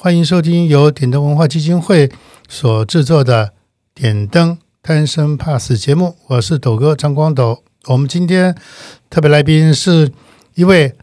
欢迎收听由点灯文化基金会所制作的《点灯贪生怕死》节目，我是斗哥张光斗。我们今天特别来宾是一位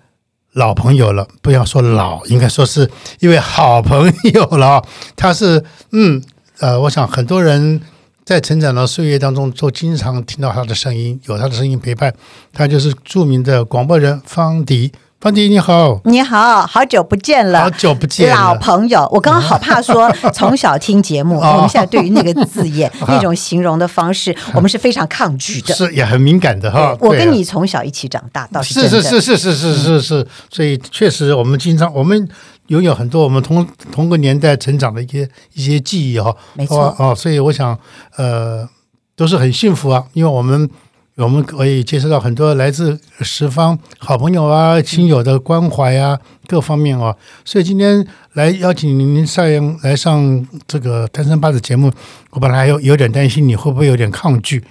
老朋友了，不要说老，应该说是一位好朋友了。他是嗯呃，我想很多人在成长的岁月当中都经常听到他的声音，有他的声音陪伴。他就是著名的广播人方迪。方迪你好，你好，好久不见了，好久不见了，老朋友。我刚刚好怕说 从小听节目，我们现在对于那个字眼、那种形容的方式，我们是非常抗拒的，是也很敏感的哈。我跟你从小一起长大，倒是是是是是是是是，所以确实我们经常我们拥有很多我们同同个年代成长的一些一些记忆哈，没错哦，所以我想呃都是很幸福啊，因为我们。我们可以接受到很多来自十方好朋友啊、亲友的关怀啊，各方面哦。所以今天来邀请您上来上这个《单身八子》节目，我本来有有点担心你会不会有点抗拒，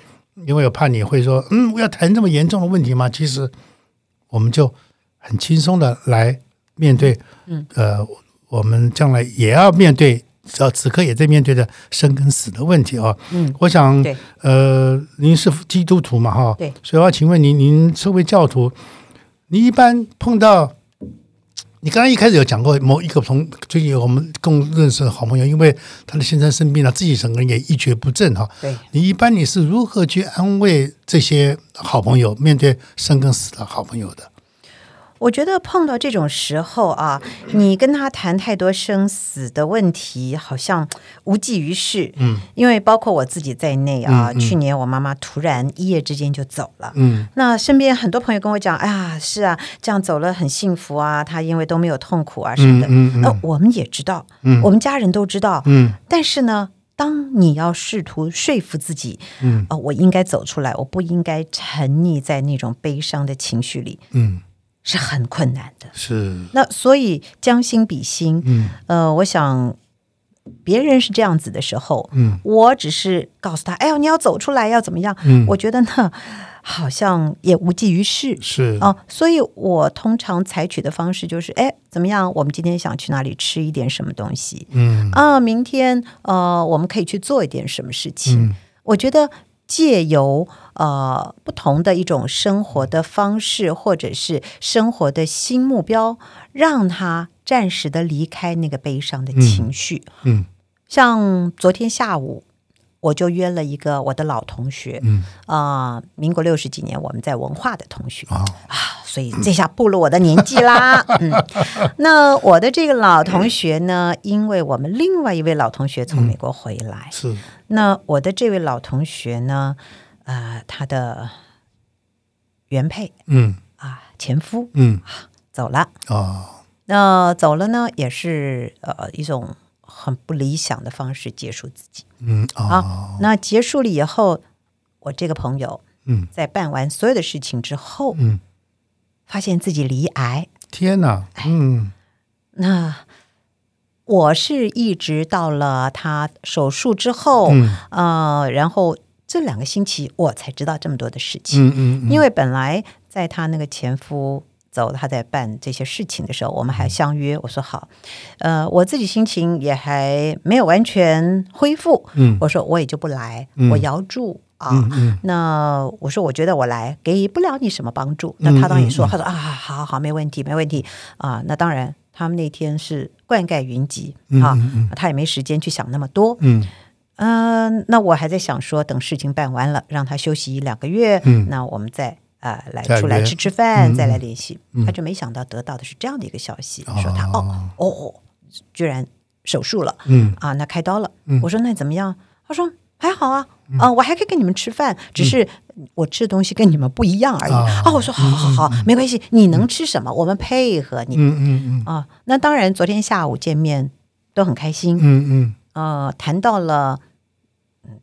因为我怕你会说：“嗯，我要谈这么严重的问题吗？”其实我们就很轻松的来面对，嗯，呃，我们将来也要面对。呃，此刻也在面对着生跟死的问题啊。嗯，我想，呃，您是基督徒嘛，哈，对，所以我要请问您，您身为教徒，你一般碰到，你刚刚一开始有讲过某一个同最近我们共认识的好朋友，因为他的先生生病了，自己整个人也一蹶不振哈。对，你一般你是如何去安慰这些好朋友，面对生跟死的好朋友的？我觉得碰到这种时候啊，你跟他谈太多生死的问题，好像无济于事。嗯，因为包括我自己在内啊，去年我妈妈突然一夜之间就走了。嗯，那身边很多朋友跟我讲，哎呀，是啊，这样走了很幸福啊，他因为都没有痛苦啊什么的。嗯那我们也知道，嗯，我们家人都知道。嗯，但是呢，当你要试图说服自己，我应该走出来，我不应该沉溺在那种悲伤的情绪里。嗯。是很困难的，是那所以将心比心，嗯，呃，我想别人是这样子的时候，嗯，我只是告诉他，哎呦，你要走出来，要怎么样？嗯，我觉得呢，好像也无济于事，是啊，所以我通常采取的方式就是，哎，怎么样？我们今天想去哪里吃一点什么东西？嗯啊，明天呃，我们可以去做一点什么事情？我觉得。借由呃不同的一种生活的方式，或者是生活的新目标，让他暂时的离开那个悲伤的情绪。嗯，像昨天下午。我就约了一个我的老同学，嗯。啊，民国六十几年我们在文化的同学啊，所以这下步入我的年纪啦。嗯，那我的这个老同学呢，因为我们另外一位老同学从美国回来，是。那我的这位老同学呢，呃，他的原配，嗯。啊，前夫，嗯，走了哦，那走了呢，也是呃一种。很不理想的方式结束自己，嗯啊，那结束了以后，我这个朋友，嗯，在办完所有的事情之后，嗯，发现自己离癌，天哪，嗯，那我是一直到了他手术之后，嗯。呃，然后这两个星期我才知道这么多的事情，嗯嗯，因为本来在他那个前夫。走，他在办这些事情的时候，我们还相约。我说好，呃，我自己心情也还没有完全恢复。嗯，我说我也就不来，我遥祝啊。那我说我觉得我来给不了你什么帮助。那他当然也说，他说啊，好好好，没问题，没问题啊。那当然，他们那天是灌溉云集啊，他也没时间去想那么多。嗯嗯，那我还在想说，等事情办完了，让他休息一两个月。嗯，那我们再。啊，来出来吃吃饭，再来联系。他就没想到得到的是这样的一个消息，说他哦哦，居然手术了，嗯啊，那开刀了。我说那怎么样？他说还好啊，啊，我还可以跟你们吃饭，只是我吃的东西跟你们不一样而已。啊，我说好好好，没关系，你能吃什么，我们配合你。嗯嗯嗯啊，那当然，昨天下午见面都很开心。嗯嗯，呃，谈到了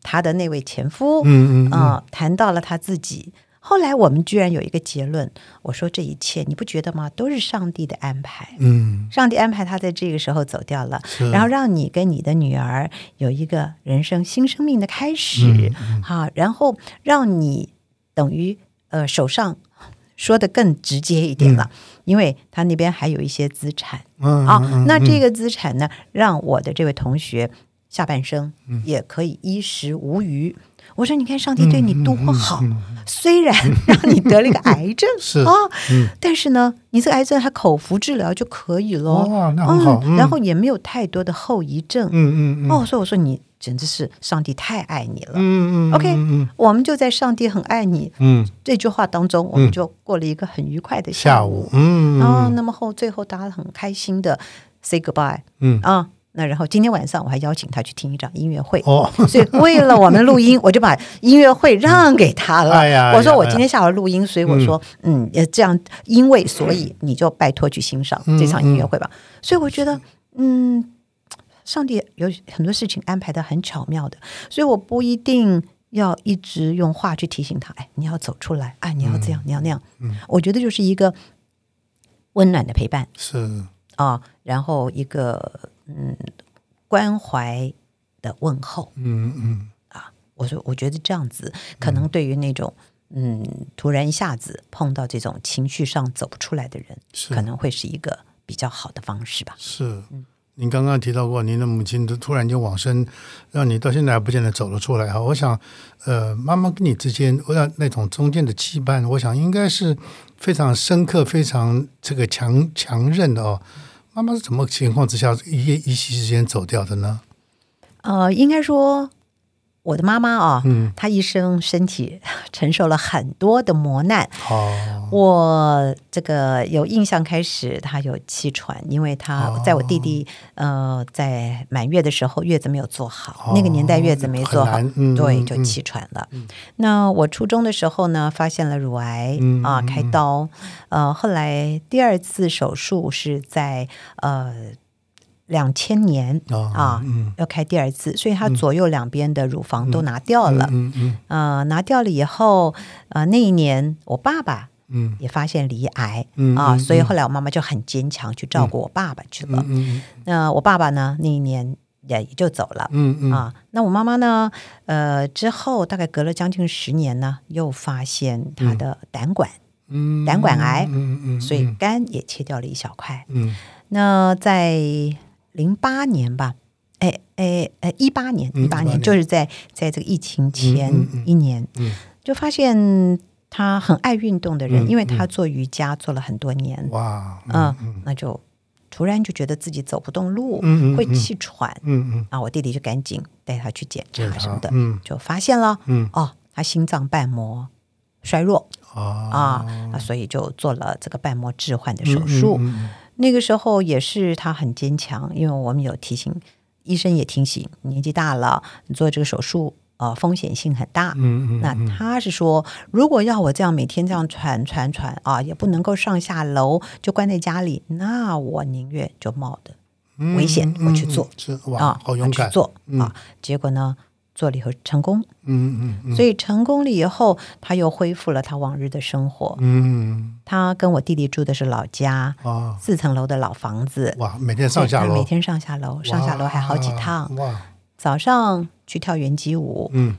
他的那位前夫，嗯嗯啊，谈到了他自己。后来我们居然有一个结论，我说这一切你不觉得吗？都是上帝的安排。嗯，上帝安排他在这个时候走掉了，然后让你跟你的女儿有一个人生新生命的开始，好，然后让你等于呃手上说的更直接一点了，因为他那边还有一些资产，啊，那这个资产呢，让我的这位同学下半生也可以衣食无余。我说：“你看，上帝对你多好，虽然让你得了一个癌症 是啊，但是呢，你这个癌症还口服治疗就可以了，哇，那很好，然后也没有太多的后遗症，嗯嗯嗯，哦，所以我说你简直是上帝太爱你了，嗯嗯，OK，我们就在上帝很爱你，嗯。这句话当中，我们就过了一个很愉快的下午，嗯，啊，那么后最后大家很开心的 say goodbye，嗯。啊。”那然后今天晚上我还邀请他去听一场音乐会哦，所以为了我们录音，我就把音乐会让给他了。哎呀，我说我今天下午录音，所以我说嗯，这样因为所以你就拜托去欣赏这场音乐会吧。所以我觉得嗯，上帝有很多事情安排的很巧妙的，所以我不一定要一直用话去提醒他，哎，你要走出来，哎，你要这样，你要那样。嗯，我觉得就是一个温暖的陪伴是啊，然后一个。嗯，关怀的问候，嗯嗯啊，我说我觉得这样子可能对于那种嗯突然一下子碰到这种情绪上走不出来的人，可能会是一个比较好的方式吧。是，您刚刚提到过，您的母亲都突然就往生，让你到现在还不见得走了出来哈。我想，呃，妈妈跟你之间，我想那种中间的羁绊，我想应该是非常深刻、非常这个强强韧的哦。妈妈是怎么情况之下一夜一夕之间走掉的呢？呃，应该说。我的妈妈啊，她一生身体 承受了很多的磨难。哦，我这个有印象，开始她有气喘，因为她在我弟弟呃在满月的时候月子没有做好，那个年代月子没做好，对，就气喘了。那我初中的时候呢，发现了乳癌啊，开刀。呃，后来第二次手术是在呃。两千年啊，要开第二次，所以他左右两边的乳房都拿掉了。嗯嗯，呃，拿掉了以后，呃，那一年我爸爸嗯也发现离癌嗯啊，所以后来我妈妈就很坚强去照顾我爸爸去了。嗯那我爸爸呢，那一年也也就走了。嗯嗯啊，那我妈妈呢，呃，之后大概隔了将近十年呢，又发现她的胆管，嗯，胆管癌，嗯嗯，所以肝也切掉了一小块。嗯，那在。零八年吧，哎哎哎，一八年，一八年就是在在这个疫情前一年，就发现他很爱运动的人，因为他做瑜伽做了很多年，哇，嗯，那就突然就觉得自己走不动路，会气喘，嗯嗯，啊，我弟弟就赶紧带他去检查什么的，嗯，就发现了，嗯，哦，他心脏瓣膜衰弱，啊啊，所以就做了这个瓣膜置换的手术。那个时候也是他很坚强，因为我们有提醒，医生也提醒，年纪大了，你做这个手术，呃，风险性很大。嗯嗯。那他是说，如果要我这样每天这样喘喘喘啊，也不能够上下楼，就关在家里，那我宁愿就冒的危险我去做。是哇，好勇敢去做啊！结果呢？做了以后成功，嗯嗯，所以成功了以后，他又恢复了他往日的生活。嗯，他跟我弟弟住的是老家，哦，四层楼的老房子。哇，每天上下楼，每天上下楼，上下楼还好几趟。哇，早上去跳圆机舞，嗯，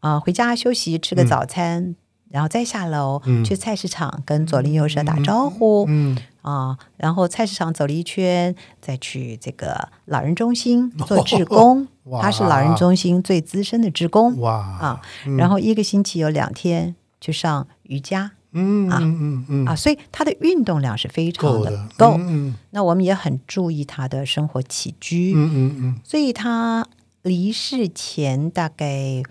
啊，回家休息吃个早餐，然后再下楼去菜市场跟左邻右舍打招呼，嗯。啊，然后菜市场走了一圈，再去这个老人中心 做志工。他是老人中心最资深的职工。哇啊！然后一个星期有两天去上瑜伽。嗯啊嗯嗯啊，所以他的运动量是非常的够。那我们也很注意他的生活起居。嗯嗯嗯。所以他离世前大概。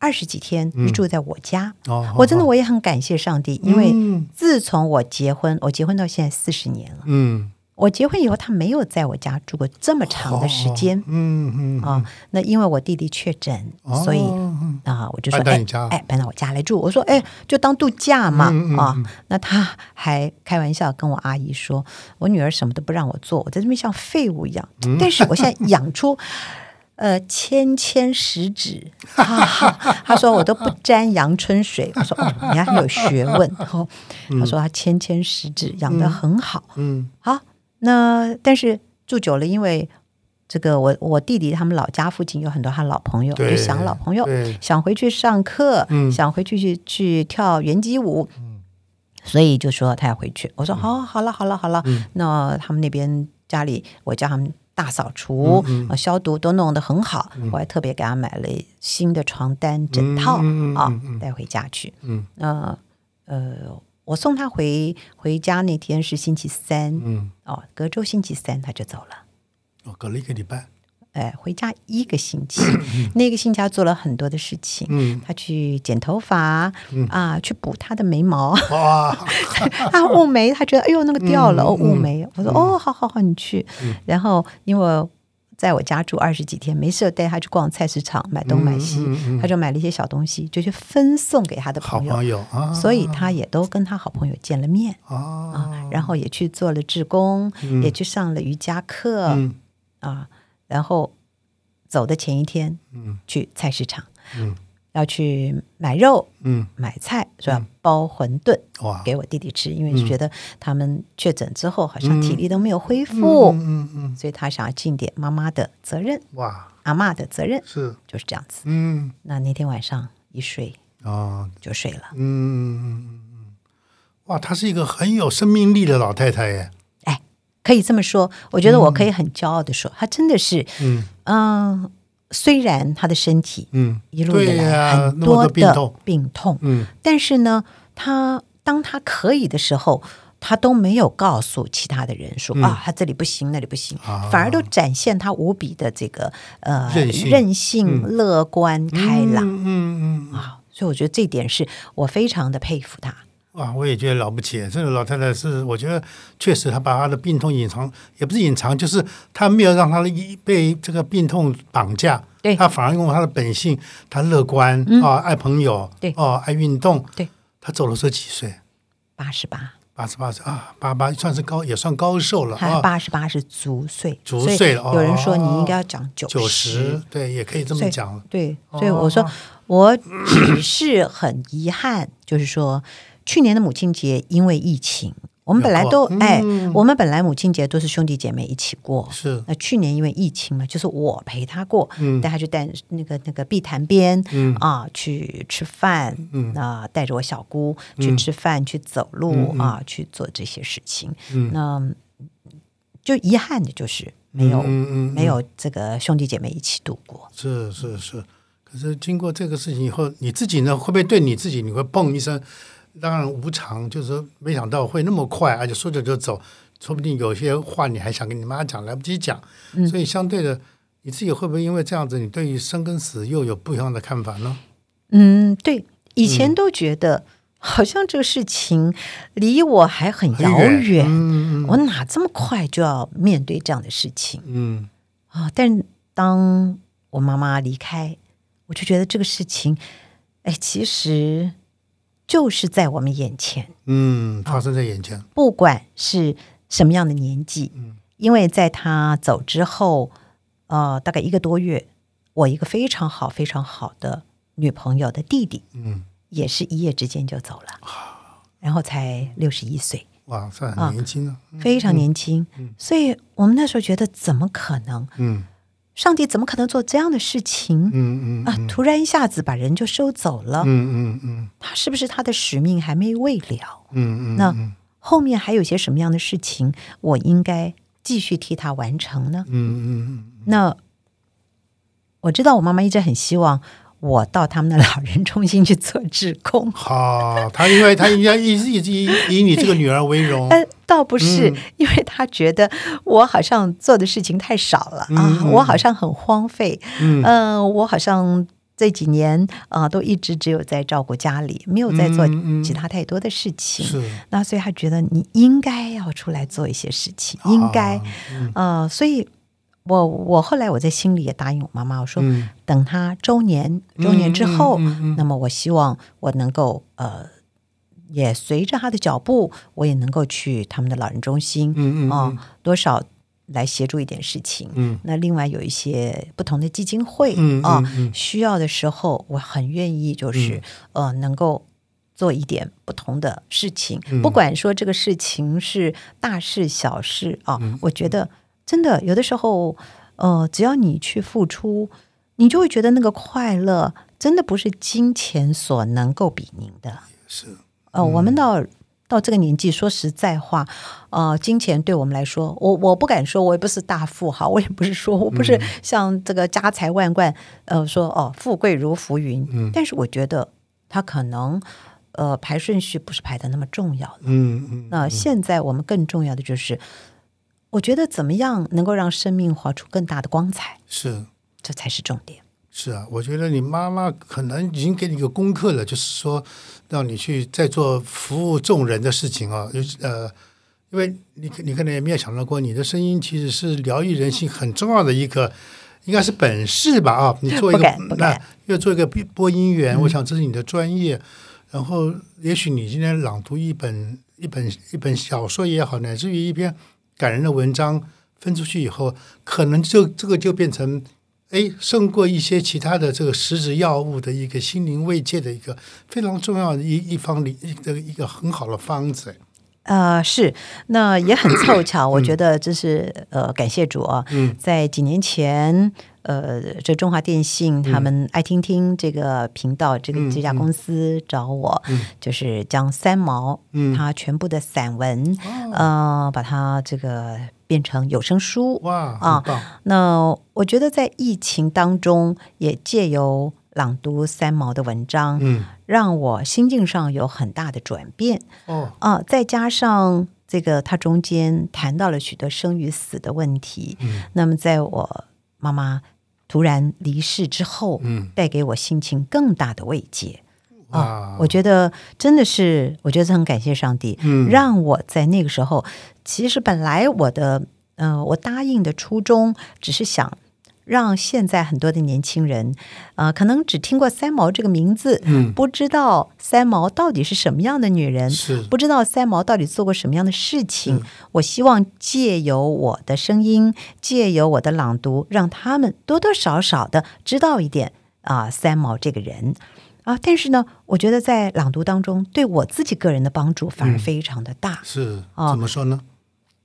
二十几天是住在我家，我真的我也很感谢上帝，因为自从我结婚，我结婚到现在四十年了。嗯，我结婚以后，他没有在我家住过这么长的时间。嗯嗯啊，那因为我弟弟确诊，所以啊，我就说哎哎，搬到我家来住。我说哎，就当度假嘛啊。那他还开玩笑跟我阿姨说，我女儿什么都不让我做，我在这边像废物一样。但是我现在养出。呃，纤纤十指，他说我都不沾阳春水。我说哦，你还很有学问。哦，他说他纤纤十指养得很好。嗯，好，那但是住久了，因为这个我我弟弟他们老家附近有很多他老朋友，就想老朋友，想回去上课，想回去去去跳圆机舞，所以就说他要回去。我说好，好了，好了，好了。那他们那边家里，我叫他们。大扫除嗯，消毒都弄得很好，我还特别给他买了新的床单枕套啊，带回家去。嗯，那呃，我送他回回家那天是星期三，嗯，哦，隔周星期三他就走了，哦，隔了一个礼拜。哎，回家一个星期，那个星期他做了很多的事情。嗯，他去剪头发，啊，去补他的眉毛。哇，他雾眉，他觉得哎呦那个掉了哦，雾眉。我说哦，好好好，你去。然后因为在我家住二十几天，没事带他去逛菜市场，买东买西，他就买了一些小东西，就去分送给他的朋友。好朋友啊，所以他也都跟他好朋友见了面啊，然后也去做了志工，也去上了瑜伽课啊。然后走的前一天，嗯，去菜市场，嗯，要去买肉，嗯，买菜是吧？包馄饨哇，给我弟弟吃，因为觉得他们确诊之后好像体力都没有恢复，嗯嗯，所以他想要尽点妈妈的责任，哇，阿妈的责任是。就是这样子，嗯，那那天晚上一睡啊就睡了，嗯嗯嗯，哇，她是一个很有生命力的老太太耶。可以这么说，我觉得我可以很骄傲的说，他真的是，嗯，虽然他的身体，嗯，一路以来很多的病痛，嗯，但是呢，他当他可以的时候，他都没有告诉其他的人说啊，他这里不行，那里不行，反而都展现他无比的这个呃任性、乐观、开朗，嗯嗯啊，所以我觉得这点是我非常的佩服他。哇，我也觉得了不起。这个老太太是，我觉得确实，她把她的病痛隐藏，也不是隐藏，就是她没有让她的被这个病痛绑架。对，她反而用她的本性，她乐观啊，爱朋友，对，哦，爱运动。对，她走的时候几岁？八十八，八十八岁啊，八八算是高，也算高寿了啊。八十八是足岁，足岁了。有人说你应该要讲九九十，对，也可以这么讲。对，所以我说，我只是很遗憾，就是说。去年的母亲节因为疫情，我们本来都哎，我们本来母亲节都是兄弟姐妹一起过。是。那去年因为疫情嘛，就是我陪他过，带他去带那个那个碧潭边啊去吃饭，啊带着我小姑去吃饭去走路啊去做这些事情。那就遗憾的就是没有没有这个兄弟姐妹一起度过。是是是，可是经过这个事情以后，你自己呢会不会对你自己你会蹦一声？当然无常，就是说没想到会那么快，而且说着就走，说不定有些话你还想跟你妈讲，来不及讲，所以相对的，你自己会不会因为这样子，你对于生跟死又有不一样的看法呢？嗯，对，以前都觉得好像这个事情离我还很遥远，我哪这么快就要面对这样的事情？嗯啊，但当我妈妈离开，我就觉得这个事情，哎，其实。就是在我们眼前，嗯，发生在眼前。不管是什么样的年纪，嗯，因为在他走之后，呃，大概一个多月，我一个非常好、非常好的女朋友的弟弟，嗯，也是一夜之间就走了，然后才六十一岁，哇，算很年轻了，非常年轻。所以我们那时候觉得，怎么可能？嗯。上帝怎么可能做这样的事情？嗯嗯啊，突然一下子把人就收走了。嗯嗯嗯，他是不是他的使命还没未了？嗯嗯，那后面还有些什么样的事情，我应该继续替他完成呢？嗯嗯嗯，那我知道我妈妈一直很希望。我到他们的老人中心去做志工。好，他因为他应该一一直以以你这个女儿为荣。呃，倒不是，因为他觉得我好像做的事情太少了啊，我好像很荒废。嗯，我好像这几年啊，都一直只有在照顾家里，没有在做其他太多的事情。是，那所以他觉得你应该要出来做一些事情，应该，呃，所以。我我后来我在心里也答应我妈妈，我说等他周年周年之后，那么我希望我能够呃，也随着他的脚步，我也能够去他们的老人中心啊，多少来协助一点事情。嗯，那另外有一些不同的基金会嗯啊嗯嗯，需要的时候，我很愿意就是呃能够。做一点不同的事情，嗯。不管说这个事情是大事小事啊，嗯。我觉得真的有的时候，呃，只要你去付出，你就会觉得那个快乐真的不是金钱所能够比拟的。是，呃，我们到到这个年纪，说实在话，呃，金钱对我们来说，我我不敢说，我也不是大富豪，我也不是说我不是像这个家财万贯，呃，说哦，富贵如浮云。嗯但是我觉得他可能呃排顺序不是排的那么重要的。嗯嗯，那现在我们更重要的就是，我觉得怎么样能够让生命活出更大的光彩，是。这才是重点。是啊，我觉得你妈妈可能已经给你一个功课了，就是说让你去再做服务众人的事情啊，就是呃，因为你你可能也没有想到过，你的声音其实是疗愈人心很重要的一个，应该是本事吧啊，你做一个那要做一个播播音员，我想这是你的专业，然后也许你今天朗读一本一本一本小说也好，乃至于一篇感人的文章分出去以后，可能就这个就变成。哎，胜过一些其他的这个实质药物的一个心灵慰藉的一个非常重要的一一方里一个一个很好的方子。呃，是，那也很凑巧，我觉得这是呃，感谢主啊，嗯。在几年前，呃，这中华电信他们爱听听这个频道，这个嗯这家公司找我，嗯。就是将三毛嗯，他全部的散文，哦。呃，把它这个变成有声书，哇，啊，那我觉得在疫情当中，也借由朗读三毛的文章，嗯，让我心境上有很大的转变。哦，啊、再加上这个，他中间谈到了许多生与死的问题。嗯。那么，在我妈妈突然离世之后，嗯，带给我心情更大的慰藉啊哇，！我觉得真的是，我觉得很感谢上帝，嗯让我在那个时候，其实本来我的，呃，我答应的初衷只是想让现在很多的年轻人，呃，可能只听过三毛这个名字，嗯不知道三毛到底是什么样的女人，是不知道三毛到底做过什么样的事情是。我希望借由我的声音，借由我的朗读，让他们多多少少的知道一点啊、三毛这个人。啊，但是呢，我觉得在朗读当中，对我自己个人的帮助反而非常的大，是，啊怎么说呢？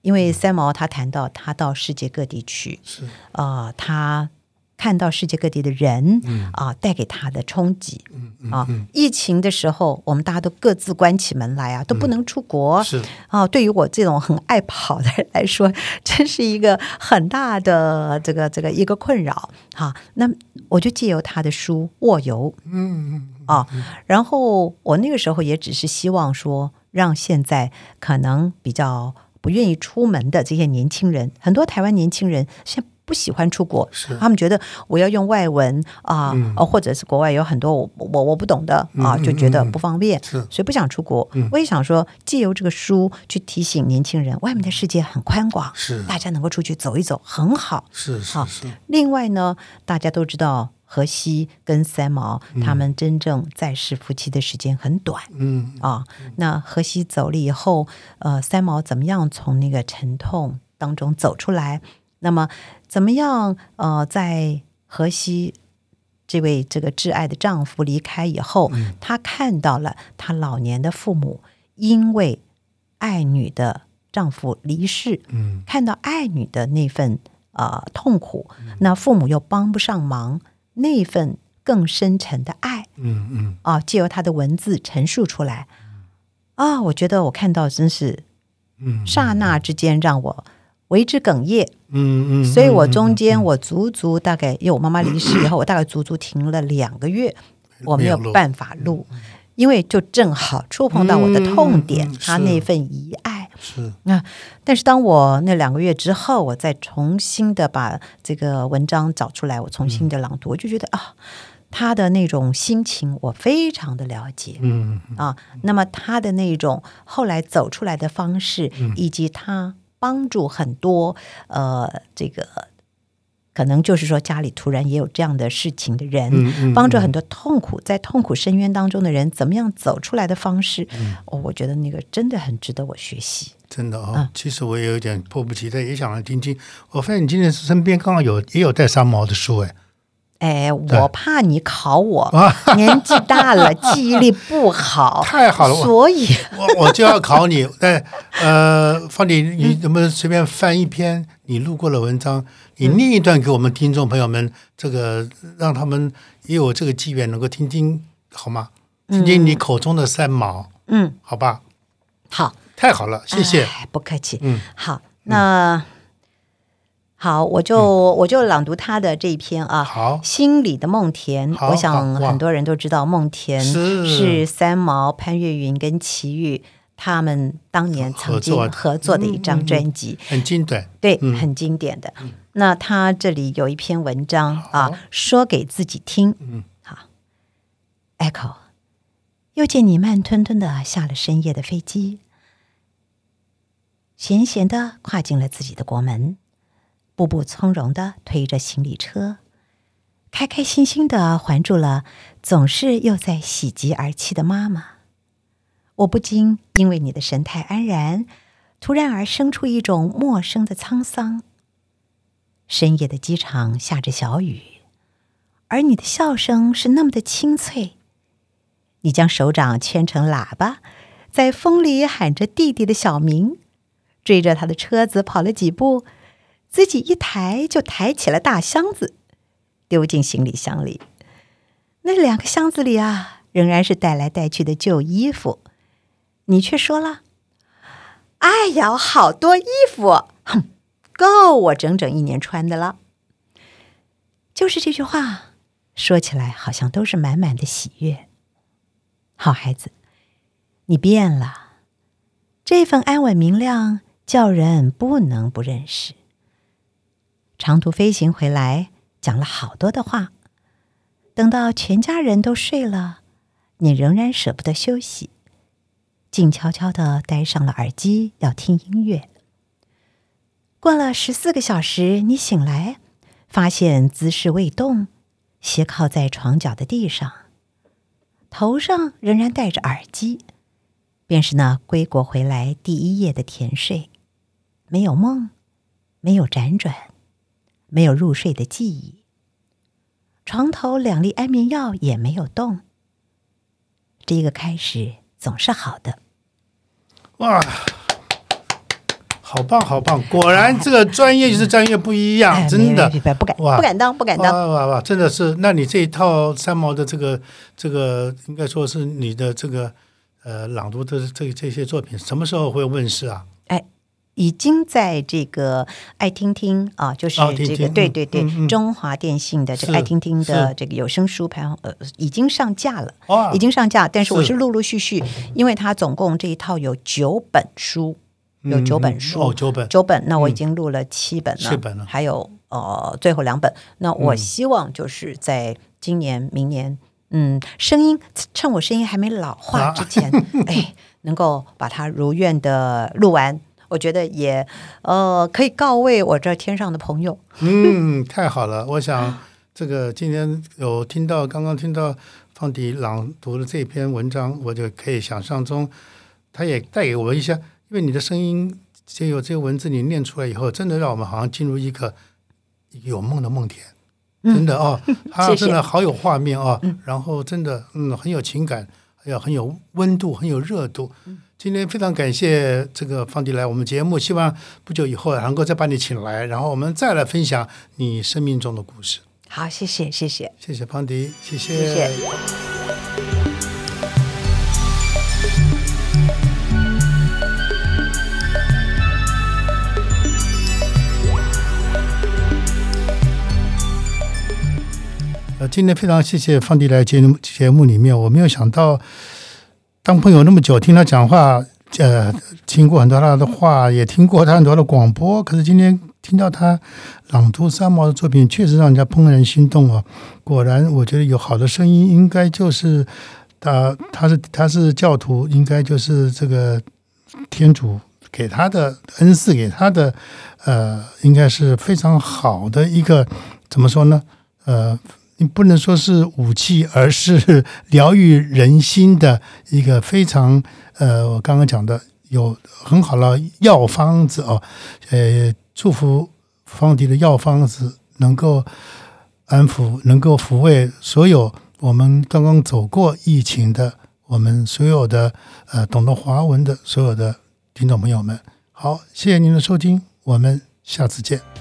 因为三毛他谈到他到世界各地去，是，啊、他看到世界各地的人嗯啊、带给他的冲击啊、嗯，疫情的时候，我们大家都各自关起门来啊，都不能出国。是，啊，对于我这种很爱跑的人来说，真是一个很大的这个这个一个困扰。哈、那我就借由他的书《卧游》嗯嗯啊，然后我那个时候也只是希望说，让现在可能比较不愿意出门的这些年轻人，很多台湾年轻人现在不喜欢出国，是。他们觉得我要用外文啊，嗯。呃或者是国外有很多我我我不懂的啊，就觉得嗯不方便，是。所以不想出国。嗯。我也想说，借由这个书去提醒年轻人，外面的世界很宽广，是。大家能够出去走一走很好。是是好是，另外呢，大家都知道荷西跟三毛他们真正在世夫妻的时间很短。嗯。啊，那荷西走了以后，呃，三毛怎么样从那个沉痛当中走出来？那么怎么样？呃，在荷西这位这个挚爱的丈夫离开以后，她看到了她老年的父母因为爱女的丈夫离世，嗯。看到爱女的那份呃痛苦，那父母又帮不上忙，那份更深沉的爱。嗯嗯。啊，借由她的文字陈述出来啊，我觉得我看到真是嗯。刹那之间让我为之哽咽，嗯嗯，所以我中间我足足大概，因为我妈妈离世以后，我大概足足停了两个月，我没有办法录，因为就正好触碰到我的痛点，他那份遗爱。是。但是当我那两个月之后，我再重新的把这个文章找出来，我重新的朗读，我就觉得啊，他的那种心情我非常的了解。嗯啊，那么他的那种后来走出来的方式，以及他帮助很多呃这个可能就是说家里突然也有这样的事情的人，帮助很多痛苦在痛苦深渊当中的人怎么样走出来的方式，哦，我觉得那个真的很值得我学习。真的哦，其实我也有点迫不及待，也想来听听。我发现你今天身边刚好有也有带三毛的书，哎。哎，我怕你考我，年纪大了，记忆力不好。太好了，所以我我就要考你。哎，呃，方迪，你能不能随便翻一篇你录过的文章，你念一段给我们听众朋友们，这个让他们也有这个机缘能够听听，好吗？听听你口中的三毛，嗯，好吧。好，太好了，谢谢。不客气。嗯，好，那。好，我就我就朗读他的这一篇啊。好，心里的梦田，我想很多人都知道，梦田是。三毛、潘越云跟齐豫他们当年曾经合作的一张专辑，很经典，对，很经典的。那他这里有一篇文章啊，说给自己听。嗯，好，Echo，又见你慢吞吞的下了深夜的飞机，闲闲的跨进了自己的国门。步步从容的推着行李车，开开心心的环住了总是又在喜极而泣的妈妈。我不禁因为你的神态安然，突然而生出一种陌生的沧桑。深夜的机场下着小雨，而你的笑声是那么的清脆。你将手掌圈成喇叭，在风里喊着弟弟的小名，追着他的车子跑了几步。自己一抬就抬起了大箱子，丢进行李箱里。那两个箱子里啊，仍然是带来带去的旧衣服。你却说了：“哎呀，好多衣服，哼，够我整整一年穿的了。”就是这句话，说起来好像都是满满的喜悦。好孩子，你变了，这份安稳明亮，叫人不能不认识。长途飞行回来，讲了好多的话。等到全家人都睡了，你仍然舍不得休息，静悄悄的戴上了耳机，要听音乐。过了十四个小时，你醒来，发现姿势未动，斜靠在床角的地上，头上仍然戴着耳机，便是那归国回来第一夜的甜睡，没有梦，没有辗转。没有入睡的记忆，床头两粒安眠药也没有动。这个开始总是好的。哇，好棒好棒！果然这个专业就是专业不一样，真的不敢不敢当不敢当。哇哇哇！真的是，那你这一套三毛的这个这个，应该说是你的这个呃朗读的这这些作品，什么时候会问世啊？已经在这个爱听听啊，就是这个对对对，中华电信的这个爱听听的这个有声书排行呃已经上架了，已经上架。但是我是陆陆续续，因为它总共这一套有九本书，有九本书哦，九本九本。那我已经录了七本了，七本了，还有呃最后两本。那我希望就是在今年、明年，嗯，声音趁我声音还没老化之前，哎，能够把它如愿的录完。我觉得也，呃，可以告慰我这天上的朋友。嗯，太好了！我想这个今天有听到，刚刚听到方迪朗读的这篇文章，我就可以想象中，他也带给我一些，因为你的声音，就有这些文字你念出来以后，真的让我们好像进入一个有梦的梦田，真的哦，他真的好有画面哦，然后真的嗯很有情感，还有很有温度，很有热度。今天非常感谢这个方迪来我们节目，希望不久以后能够再把你请来，然后我们再来分享你生命中的故事。好，谢谢，谢谢，谢谢方迪，谢谢。谢谢。今天非常谢谢方迪来节目节目里面，我没有想到。当朋友那么久，听他讲话，呃，听过很多他的话，也听过他很多的广播。可是今天听到他朗读三毛的作品，确实让人家怦然心动哦。果然，我觉得有好的声音，应该就是他，他是他是教徒，应该就是这个天主给他的恩赐，给他的呃，应该是非常好的一个怎么说呢？呃，你不能说是武器，而是 疗愈人心的一个非常呃，我刚刚讲的有很好的药方子哦，呃，祝福方迪的药方子能够安抚，能够抚慰所有我们刚刚走过疫情的。我们所有的呃懂得华文的所有的听众朋友们，好，谢谢您的收听，我们下次见。